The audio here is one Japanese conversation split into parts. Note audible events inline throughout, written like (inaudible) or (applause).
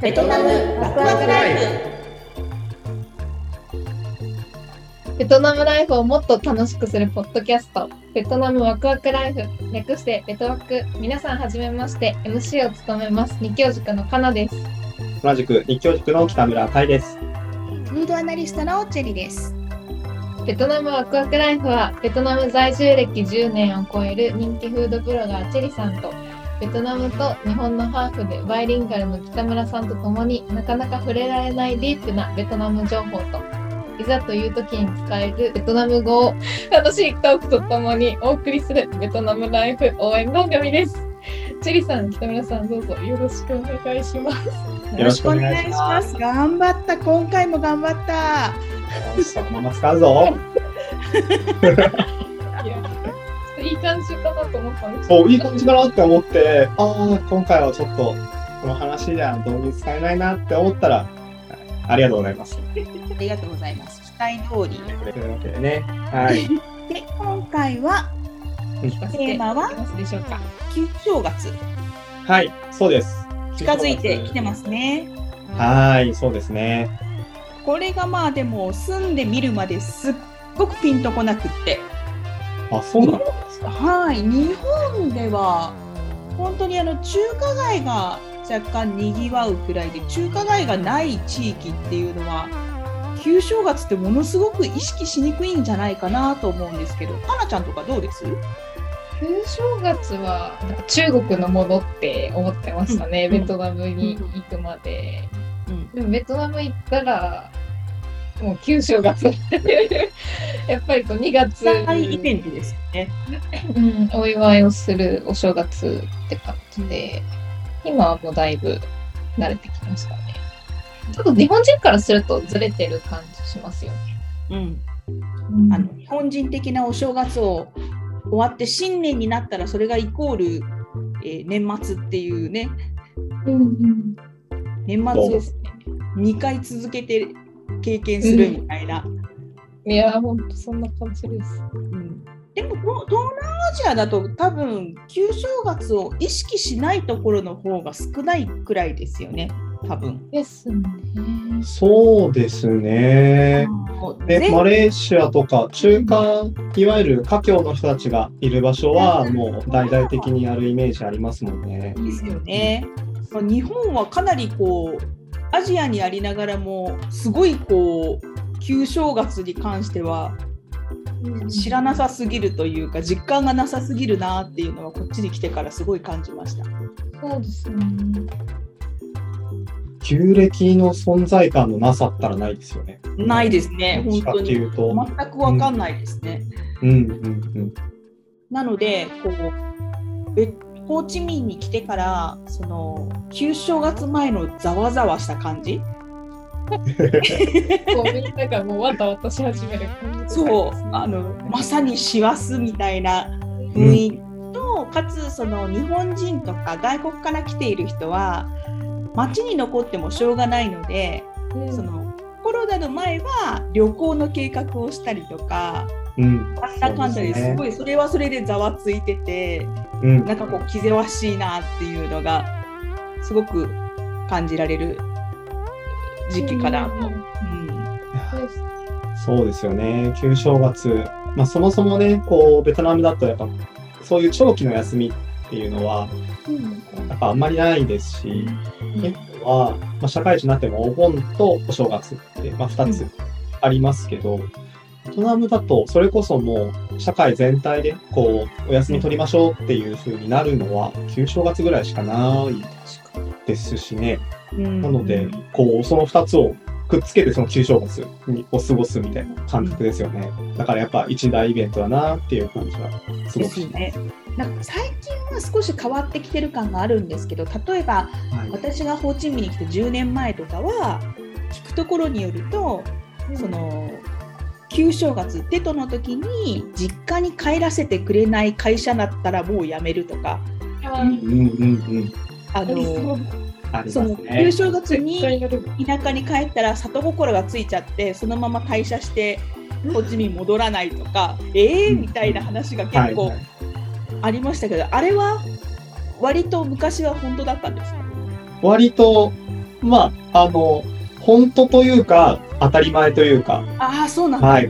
ベトナムワクワクライフベトナムライフをもっと楽しくするポッドキャスト、ベトナムワクワクライフ、略してベトワク。皆さんはじめまして、MC を務めます、日教塾のかなです。同じく日教塾の北村海です。フードアナリストのチェリです。ベトナムワクワクライフは、ベトナム在住歴10年を超える人気フードブロガーチェリさんと、ベトナムと日本のハーフでバイリンガルの北村さんと共になかなか触れられないディープなベトナム情報と、いざという時に使えるベトナム語を楽しいトークとともにお送りするベトナムライフ応援番組です。チェリさん、北村さん、どうぞよろしくお願いします。よろしくお願いします頑張った。今回も頑張った。よし、そのまま使うぞ。(laughs) いや、いい感じかなと思ったんですそう、いい感じかなって思って、ああ、今回はちょっと、この話じゃ導入使えないなって思ったら、ありがとうございます。ありがとうございます。期待通り。というわけでね、はい。で、今回は聞かせていただけますでしょうか。旧正月はい、そうです。近づいてきてますね。はい、そうですね。これがまあでも住んでみるまですっごくピンとこなくって。あ、そうなんですか。はい、日本では本当にあの中華街が若干にぎわうくらいで中華街がない地域っていうのは旧正月ってものすごく意識しにくいんじゃないかなと思うんですけどかなちゃんとかどうです？旧正月はなんか中国のものって思ってましたね、うん。ベトナムに行くまで。うん。でもベトナム行ったら、もう旧正月やっぱりこう2月大イベントですよね。うん、お祝いをするお正月って感じで、今はもうだいぶ慣れてきましたね。ちょっと日本人からするとずれてる感じしますよね。うん、あの日本人的なお正月を終わって新年になったらそれがイコール、えー年末っていうねうんうん、年末ね。2回続けて経験するみたいな。いや、ほんとそんな感じです。うんでも東東南アジアだと多分旧正月を意識しないところの方が少ないくらいですよね多分。ですね。そうですね。で、全マレーシアとか中華、いわゆる華僑の人たちがいる場所は、もう大々的にやるイメージありますもんね。ですよね。まあ日本はかなりこうアジアにありながらもすごいこう旧正月に関しては知らなさすぎるというか実感がなさすぎるなっていうのはこっちに来てからすごい感じました。そうですね。旧暦の存在感のなさったらないですよね。ないですね本当に。全くわかんないですね。うんうんなのでこうべホーチミンに来てからその旧正月前のざわざわした感じ？(laughs) こうみんながもうわたわたし始める感じそう。あのまさに師走みたいな雰囲気と、かつその日本人とか外国から来ている人は街に残ってもしょうがないので、うん。そのコロナの前は旅行の計画をしたりとかうん。うん。なんだかんだですごいそれはそれでざわついてて。うん。なんかこう気ぜわしいなっていうのがすごく感じられる時期かなと。うんうんそうですよね。旧正月。まあそもそもね、こう、ベトナムだとやっぱ、そういう長期の休みっていうのは、やっぱあんまりないですし、結構は、まあ、社会人になってもお盆とお正月って、まあ、2つありますけど、ベトナムだとそれこそもう社会全体でこうお休み取りましょうっていう風になるのは旧正月ぐらいしかないですしね。うんなので、こうその2つをくっつけてその旧正月にを過ごすみたいな感覚ですよね。だからやっぱ一大イベントだなっていう感じはすごくします。ね。なんか最近は少し変わってきてる感があるんですけど例えばはい私がホーチミンに来て10年前とかは聞くところによるとその旧正月テトの時に実家に帰らせてくれない会社だったらもう辞めるとかあうんうんうん。あのそのね旧。正月絶に。田舎に帰ったら里心がついちゃってそのまま退社してこっちに戻らないとか、えーみたいな話が結構ありましたけど、あれは割と昔は本当だったんですか？割とまあ、あの、本当というか、当たり前というか。ああ、そうなんだ。はい。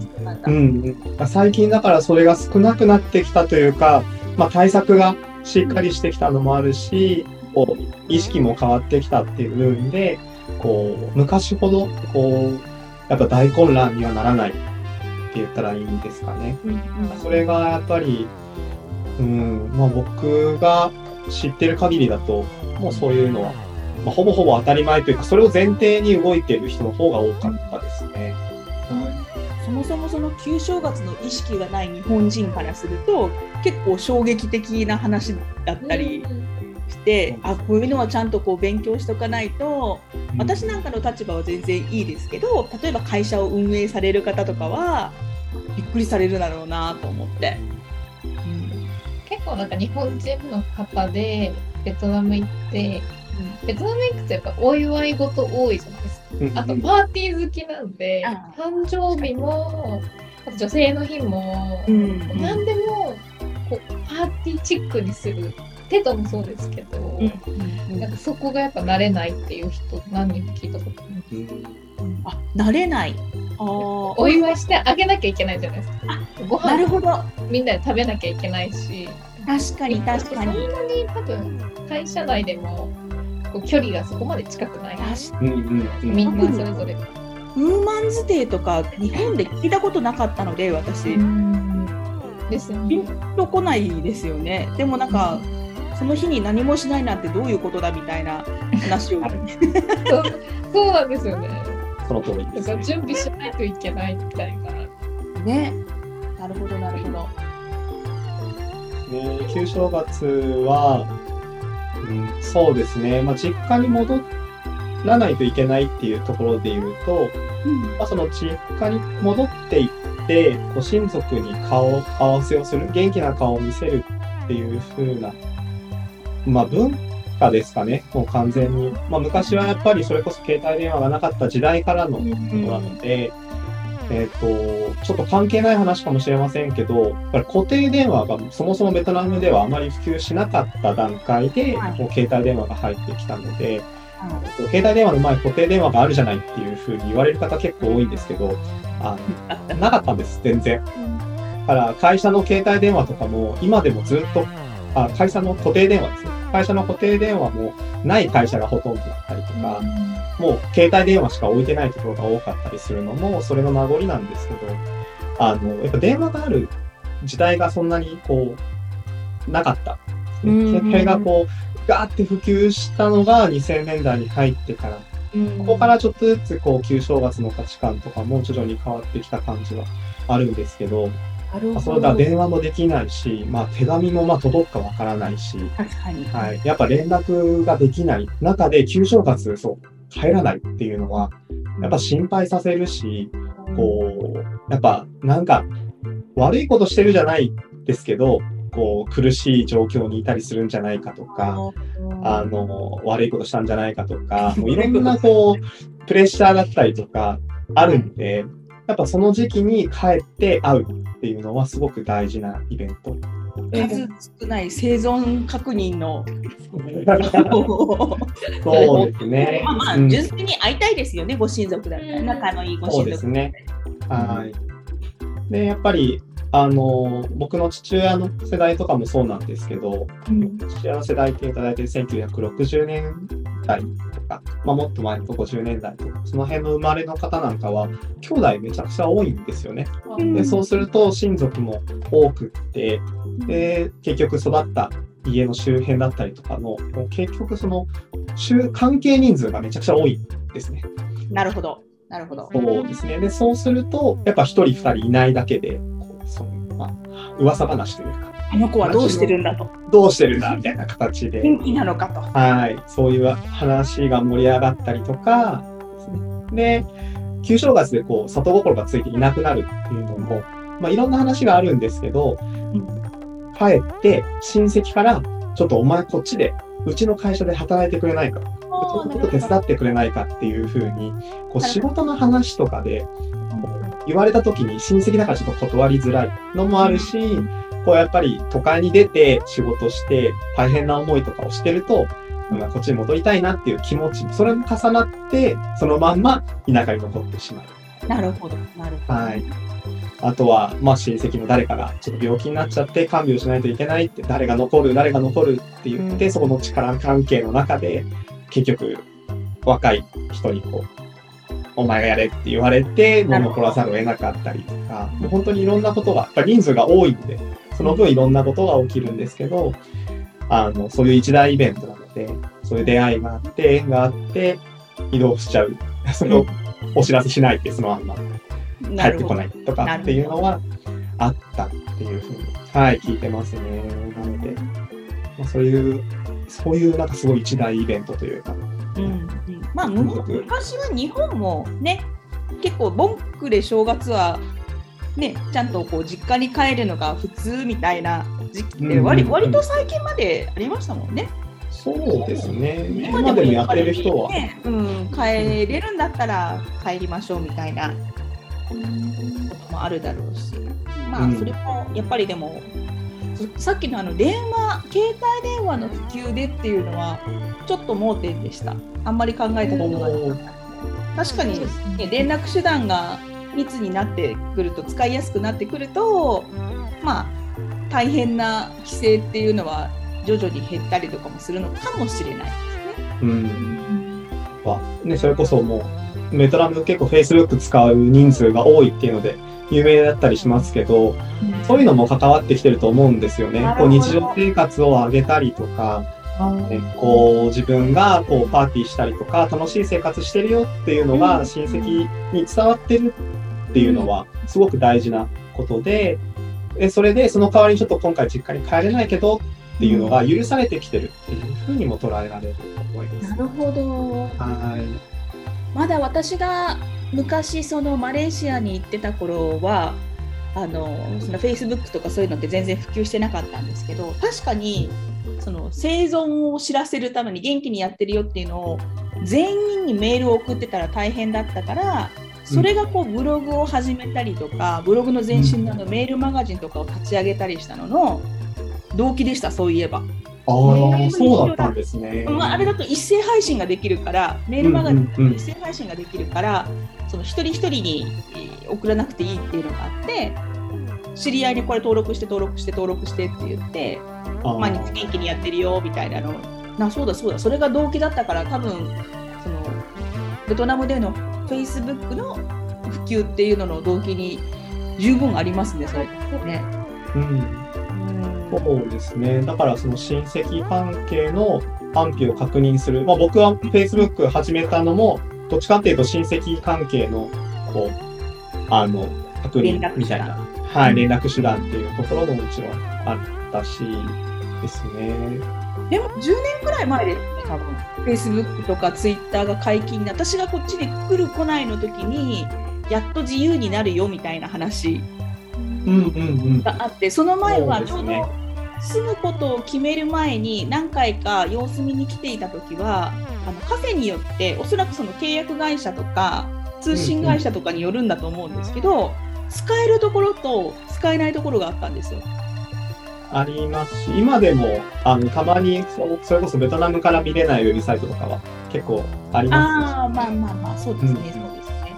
うん。最近だからそれが少なくなってきたというか、まあ、対策がしっかりしてきたのもあるし、こう、意識も変わってきたっていう部分で、こう、昔ほど、こう、やっぱ大混乱にはならないって言ったらいいんですかね。うんうん、それがやっぱり、うん、まあ僕が知ってる限りだと、もうそういうのは、まあ、ほぼほぼ当たり前というか、それを前提に動いている人の方が多かったですね。そもそもその旧正月の意識がない日本人からすると結構衝撃的な話だったりして、あこういうのはちゃんとこう勉強しとかないと、私なんかの立場は全然いいですけど例えば会社を運営される方とかはびっくりされるだろうなと思って。うん、結構なんか日本人の方でベトナム行ってベトナム行くとやっぱお祝い事多いじゃないですか。あとパーティー好きなんで、誕生日も、あと女性の日も、うん、何でもこうパーティーチックにする。テトもそうですけど、うん、なんかそこがやっぱ慣れないっていう人何人も聞いたことあります。あ、慣れない。あお祝いしてあげなきゃいけないじゃないですか。ご飯なるほどみんなで食べなきゃいけないし。確かに確かに。そんなに多分会社内でもこう距離がそこまで近くない。みんなそれぞれ。ウーマンズデーとか日本で聞いたことなかったので私。ですピンとこないですよね。でもなんか、その日に何もしないなんてどういうことだみたいな話を。そうそうなんですよね。その通りです、ね、準備しないといけないみたいな。ね。なるほどなるほど。ね旧正月はうん、そうですね、まあ、実家に戻らないといけないっていうところで言うと、うん、まあ、その実家に戻っていってこう親族に顔合わせをする元気な顔を見せるっていう風な、まあ、文化ですかね。もう完全に、まあ、昔はやっぱりそれこそ携帯電話がなかった時代からのことなので、うんえっ、ー、と、ちょっと関係ない話かもしれませんけど、やっぱり固定電話がそもそもベトナムではあまり普及しなかった段階で、はい、もう携帯電話が入ってきたので、はい、携帯電話の前固定電話があるじゃないっていうふうに言われる方結構多いんですけど、あのなかったんです、全然。だから会社の携帯電話とかも今でもずっと、あ会社の固定電話ですね。会社の固定電話もない会社がほとんどだったりとか、もう携帯電話しか置いてないところが多かったりするのも、それの名残なんですけど、あの、やっぱ電話がある時代がそんなにこう、なかった。それがこう、ガーって普及したのが2000年代に入ってから、ここからちょっとずつこう旧正月の価値観とかも徐々に変わってきた感じはあるんですけど、あそうだ電話もできないし、まあ、手紙もまあ届くかわからないし、はい、やっぱ連絡ができない。中で旧正月そう帰らないっていうのはやっぱ心配させるしこうやっぱなんか悪いことしてるじゃないですけどこう苦しい状況にいたりするんじゃないかとかあの悪いことしたんじゃないかとかもういろんなこうプレッシャーだったりとかあるんでやっぱその時期に帰って会うっていうのはすごく大事なイベント。数少ない生存確認のそうですね。まあまあ、純粋に会いたいですよね、ご親族だったら、仲のいいご親族。そうですね。はい。で、やっぱり、あの、僕の父親の世代とかもそうなんですけど、うん、父親の世代っていうと大体1960年代か、まあ、もっと前の50年代とか、その辺の生まれの方なんかは、兄弟めちゃくちゃ多いんですよね。でそうすると親族も多くって、で結局育った家の周辺だったりとかの、結局その関係人数がめちゃくちゃ多いですね。なるほど。なるほど。そうですね。で、そうすると、やっぱ1人2人いないだけで、こうそのまあ、噂話というか、あの子はどうしてるんだと。どうしてるんだみたいな形で。元気なのかと。はい。そういう話が盛り上がったりとか、で、旧正月でこう、里心がついていなくなるっていうのも、まあ、いろんな話があるんですけど、うん、帰って親戚から、ちょっとお前こっちで、うちの会社で働いてくれないか、ちょっと手伝ってくれないかっていうふうに、こう仕事の話とかで、言われた時に親戚だからちょっと断りづらいのもあるし、こうやっぱり都会に出て仕事して大変な思いとかをしてると、まあ、こっちに戻りたいなっていう気持ち、それも重なって、そのまんま田舎に残ってしまう。なるほど、なるほど。はい。あとは、まあ、親戚の誰かがちょっと病気になっちゃって看病しないといけないって、誰が残る、誰が残るって言って、うん、そこの力関係の中で、結局、若い人にこう、お前がやれって言われて、もう残らざるを得なかったりとか、もう本当にいろんなことが、やっぱ人数が多いので、その分いろんなことが起きるんですけど、あの、そういう一大イベントなので、そういう出会いがあって、縁があって、移動しちゃう。(laughs) それをお知らせしないで、そのまんま帰ってこないとかっていうのはあったっていうふうに、はい、聞いてますね。なので、まあ、そういう、そういうなんかすごい一大イベントというか、うん、まあ昔は日本もね結構ボンクで正月はねちゃんとこう実家に帰るのが普通みたいな時期って割,、割と最近までありましたもんね。そうですね。今でもやってる人は、ね、うん、帰れるんだったら帰りましょうみたいなこともあるだろうし、まあそれもやっぱりでもさっきのあの電話携帯電話の普及でっていうのはちょっと盲点でした。あんまり考えたことがなかった。確かに、ね、連絡手段が密になってくると使いやすくなってくるとまあ大変な規制っていうのは徐々に減ったりとかもするのかもしれないですね。うん、ねそれこそもうベトナム結構 Facebook 使う人数が多いっていうので有名だったりしますけど、そういうのも関わってきてると思うんですよね。こう日常生活を上げたりとか、ね、こう自分がこうパーティーしたりとか楽しい生活してるよっていうのが親戚に伝わってるっていうのはすごく大事なことで、でそれでその代わりにちょっと今回実家に帰れないけどっていうのが許されてきてるっていうふうにも捉えられると思います。なるほど。はい。まだ私が昔そのマレーシアに行ってた頃はあのそのフェイスブックとかそういうのって全然普及してなかったんですけど確かにその生存を知らせるために元気にやってるよっていうのを全員にメールを送ってたら大変だったからそれがこうブログを始めたりとかブログの前身のメールマガジンとかを立ち上げたりしたのの動機でしたそういえば。ああ、そうだったんですね。まあ、あれだと一斉配信ができるから、メールマガジン一斉配信ができるから、その一人一人に送らなくていいっていうのがあって、知り合いにこれ登録して登録して登録してって言って、毎日元気にやってるよみたいなの。なそうだそうだ、それが動機だったから、多分そのベトナムでの Facebook の普及っていうのの動機に十分ありますね、それね。うんそうですね。だからその親戚関係の安否を確認する。まあ、僕は Facebook 始めたのも、どっちかっていうと親戚関係の、こう、あの、確認みたいな、はい、連絡手段っていうところももちろんあったし、ですね。でも10年くらい前ですね、多分。Facebook とか Twitter が解禁で、私がこっちに来る来ないの時に、やっと自由になるよみたいな話があって、その前はちょうど住むことを決める前に何回か様子見に来ていた時はあのカフェによっておそらくその契約会社とか通信会社とかによるんだと思うんですけど、使えるところと使えないところがあったんですよ。ありますし今でもあのたまにそそれこそベトナムから見れないウェブサイトとかは結構ありますああまあまあまあそうですね、うん、そうですね。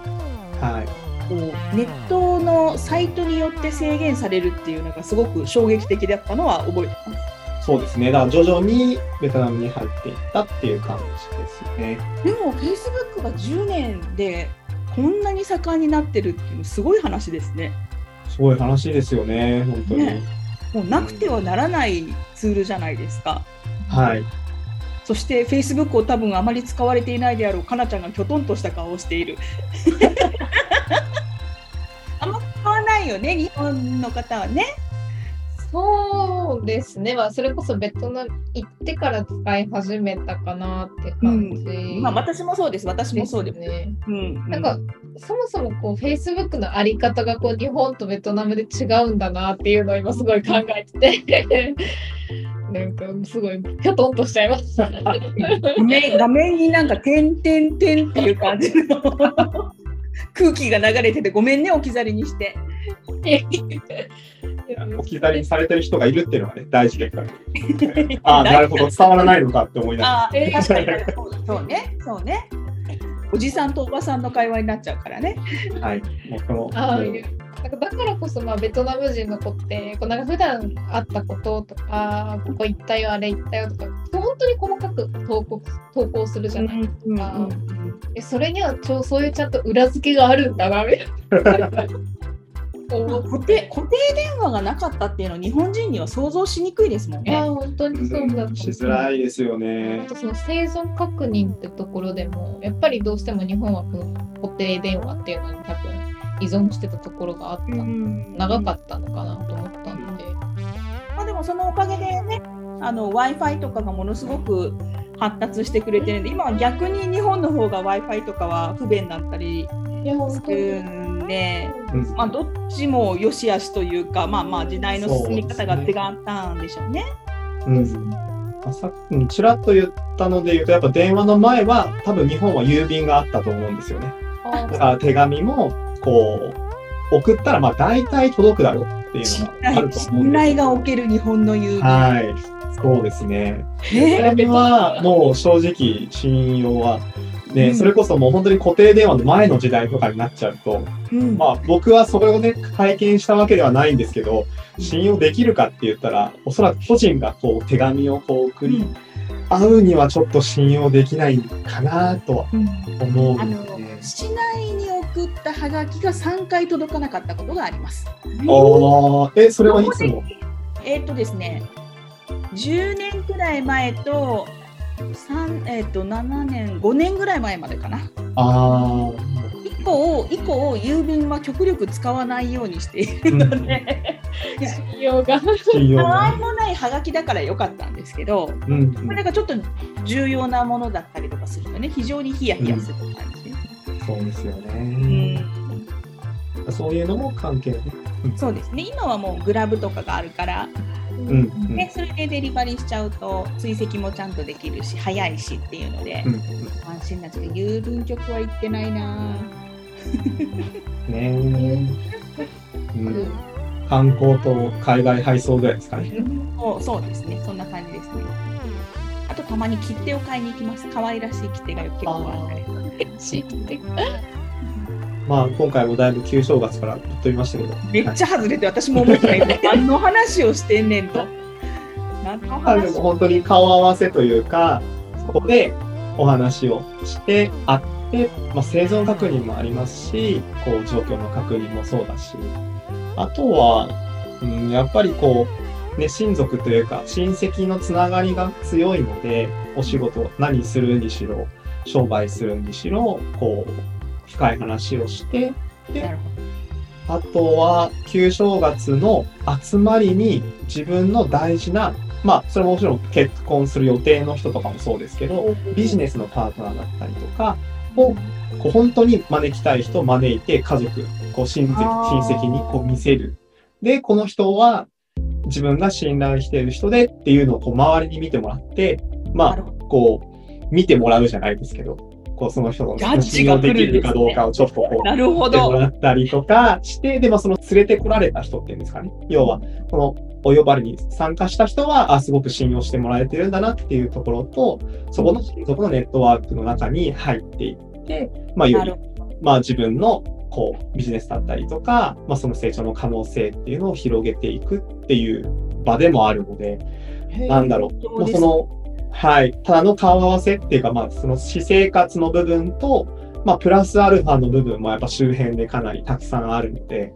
はいこうネットのサイトによって制限されるっていうのがすごく衝撃的だったのは覚えてます。そうですね。だから徐々にベトナムに入っていったっていう感じですね。でも Facebook が10年でこんなに盛んになってるっていうすごい話ですね。すごい話ですよね、本当に。ね、もうなくてはならないツールじゃないですか。はい。そして Facebook を多分あまり使われていないであろうかなちゃんがきょとんとした顔をしている。(laughs) あんま使わないよね、日本の方はね。そうですね、まあ、それこそベトナム行ってから使い始めたかなって感じ、うん、まあ、私もそうです、私もそうですね。うん、なんか、そもそもこう Facebook のあり方がこう日本とベトナムで違うんだなっていうのを今すごい考えてて (laughs) なんかすごいぴょとんとしちゃいました。画面になんか点点点っていう感じの空気が流れててごめんね置き去りにして。置き去りにされてる人がいるっていうのがね、大事ですから。(laughs) ああ、なるほど、伝わらないのかって思いながら。あー確かにそうね、そうね。おじさんとおばさんの会話になっちゃうからね。はい。もうこの、ああもうなんかだからこそまあベトナム人の子ってこうなんか普段あったこととかここ行ったよあれ行ったよとか本当に細かく投稿投稿するじゃないですうんか。えそれにはちょそういうちゃんと裏付けがあるんだなみたいな。(laughs) 固定固定電話がなかったっていうのは日本人には想像しにくいですもんいやね。本当にそうだとしづらいですよあね。とその生存確認ってところでもやっぱりどうしても日本はこの固定電話っていうのに多分依存してたところがあった、長かったのかなと思ったので、まあでもそのおかげでね、あの Wi-Fi とかがものすごく発達してくれてるんで、今は逆に日本の方が Wi-Fi とかは不便だったりするんんまあどっちも良し悪しというか、まあまあ時代の進み方が違ったんでしょうね。うんまあさっきにちらっと言ったので言うと、やっぱ電話の前は多分日本は郵便があったと思うんですよね。あだから手紙もこう送ったらまあ大体届くだろうっていう信のがある頼と思うんです信頼がおける日本の郵便。はい、そうですね。そねれはもう正直信用は、ねうん。それこそもう本当に固定電話の前の時代とかになっちゃうと、うん。まあ僕はそれをね、体験したわけではないんですけど、信用できるかって言ったら、おそらく個人がこう手紙をこう送り、会うにはちょっと信用できないかなとはうん。思うんで。すね。市内に送ったハガキが3回届かなかったことがあります。ああ、え、それはいつの？えーっとですね、10年くらい前と、3えーっと7年、5年ぐらい前までかな。あ以降、以降、郵便は極力使わないようにしているので、(laughs) 信用がたわいが。もないハガキだからよかったんですけど、うんうんこれがちょっと重要なものだったりとかするとね、非常にヒヤヒヤする感じ。そうですようんね。そういうのも関係ね。そうですね、今はもうグラブとかがあるから、うんうん。ね、それでデリバリーしちゃうと追跡もちゃんとできるし早いしっていうので、うん安心なんですけど郵便局は行ってないなうんね (laughs) うん。観光と海外配送ぐらいですかね。そうそうですね。そんな感じですね。あとたまに切手を買いに行きます。可愛らしい切手が結構あったり地域的まあ今回もだいぶ旧正月から言ってみましたけど。めっちゃ外れて私も思ったよ。何の話をしてんねんと。何のはい、で話も本当に顔合わせというか、そこでお話をして、会って、まあ、生存確認もありますし、こう状況の確認もそうだし、あとは、うん、やっぱりこう、ね、親族というか、親戚のつながりが強いので、お仕事、何するにしろ、商売するにしろ、こう、深い話をして、なるあとは、旧正月の集まりに自分の大事な、まあ、それももちろん結婚する予定の人とかもそうですけど、ビジネスのパートナーだったりとかを、こう本当に招きたい人を招いて家族、こう親戚親戚にこう見せる。で、この人は自分が信頼している人でっていうのをこう周りに見てもらって、まあこう、見てもらうじゃないですけど、こうその人の信用できるかどうかをちょっとこう、なるほってもどらったりとかして、で、まあ、その連れてこられた人っていうんですかね。要は、このお呼ばれに参加した人は、あ、すごく信用してもらえてるんだなっていうところと、そこの、そこのネットワークの中に入っていって、まあ、よりまあ、自分の、こう、ビジネスだったりとか、まあ、その成長の可能性っていうのを広げていくっていう場でもあるので、なんだろう、うその、はい、ただの顔合わせっていうか、まあ、その私生活の部分と、まあ、プラスアルファの部分もやっぱ周辺でかなりたくさんあるので、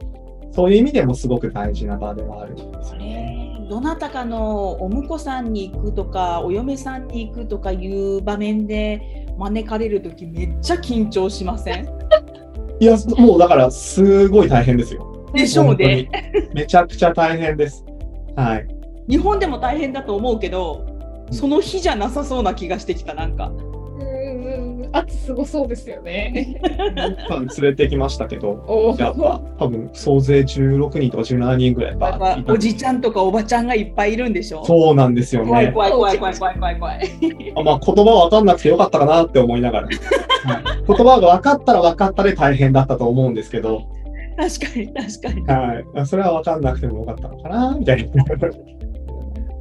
そういう意味でもすごく大事な場ではあるんですよね。ねどなたかのお婿さんに行くとかお嫁さんに行くとかいう場面で招かれる時めっちゃ緊張しません？(laughs) いや、もうだから、すごい大変ですよ。でしょうね。めちゃくちゃ大変です。はい。日本でも大変だと思うけどその日じゃなさそうな気がしてきたなんかうんうん圧すごそうですよね。連れてきましたけど、(laughs) おやっぱ多分総勢16人とか17人ぐらいやっバーっていたぱおじちゃんとかおばちゃんがいっぱいいるんでしょそうなんですよね。怖い怖い怖い怖い怖い怖い怖い (laughs) あまあ、言葉わかんなくてよかったかなって思いながら、(laughs) はい、言葉が分かったら分かったで大変だったと思うんですけど、確かに確かに。はい。それは分かんなくてもよかったのかなみたいな。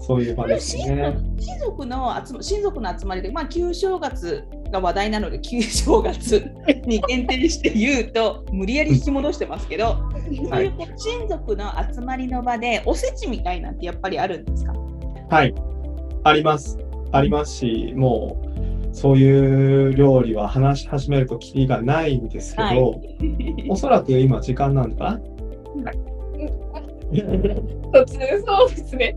そういう場ですね。親族の集ま親族の集まりで、まあ、旧正月が話題なので、旧正月に限定して言うと、無理やり引き戻してますけど、はい、親族の集まりの場で、おせちみたいなんてやっぱりあるんですか？はい、あります。ありますし、もう、そういう料理は話し始めるときりがないんですけど、はい、おそらく今時間なんだかな、はい、(laughs) 途中そうですね。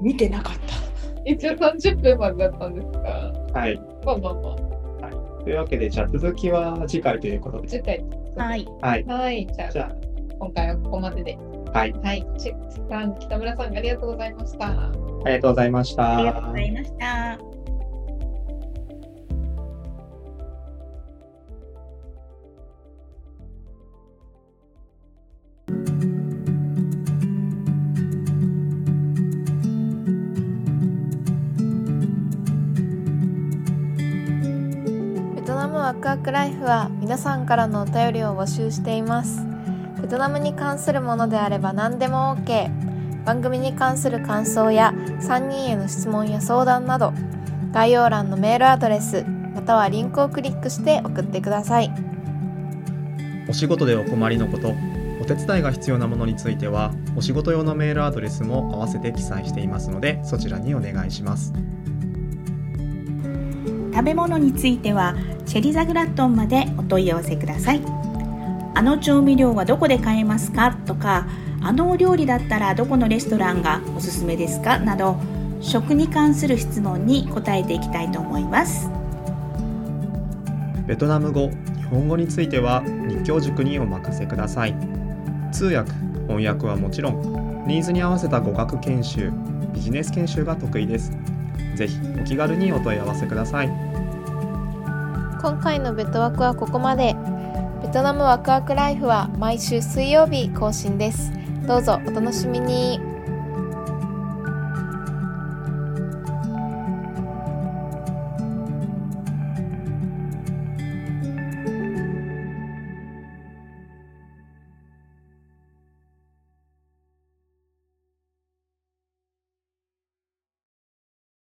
見てなかった。一応30分までだったんですが。はい。まあまあまあ。はい、というわけで、じゃあ続きは次回ということで。次回。はい。はい。はい。じゃあ、じゃあ今回はここまでで。はい。はい。チェさん、北村さん、ありがとうございました。ありがとうございました。ありがとうございました。ワクワクライフは皆さんからのお便りを募集しています。ベトナムに関するものであれば何でも OK 番組に関する感想や3人への質問や相談など概要欄のメールアドレスまたはリンクをクリックして送ってください。お仕事でお困りのことお手伝いが必要なものについてはお仕事用のメールアドレスも合わせて記載していますのでそちらにお願いします。食べ物についてはシェリザグラットンまでお問い合わせください。あの調味料はどこで買えますか？とかあのお料理だったらどこのレストランがおすすめですか？など食に関する質問に答えていきたいと思います。ベトナム語日本語については日教塾にお任せください。通訳翻訳はもちろんニーズに合わせた語学研修ビジネス研修が得意です。ぜひお気軽にお問い合わせください。今回のベトワクはここまで。ベトナムワクワクライフは毎週水曜日更新です。どうぞお楽しみに。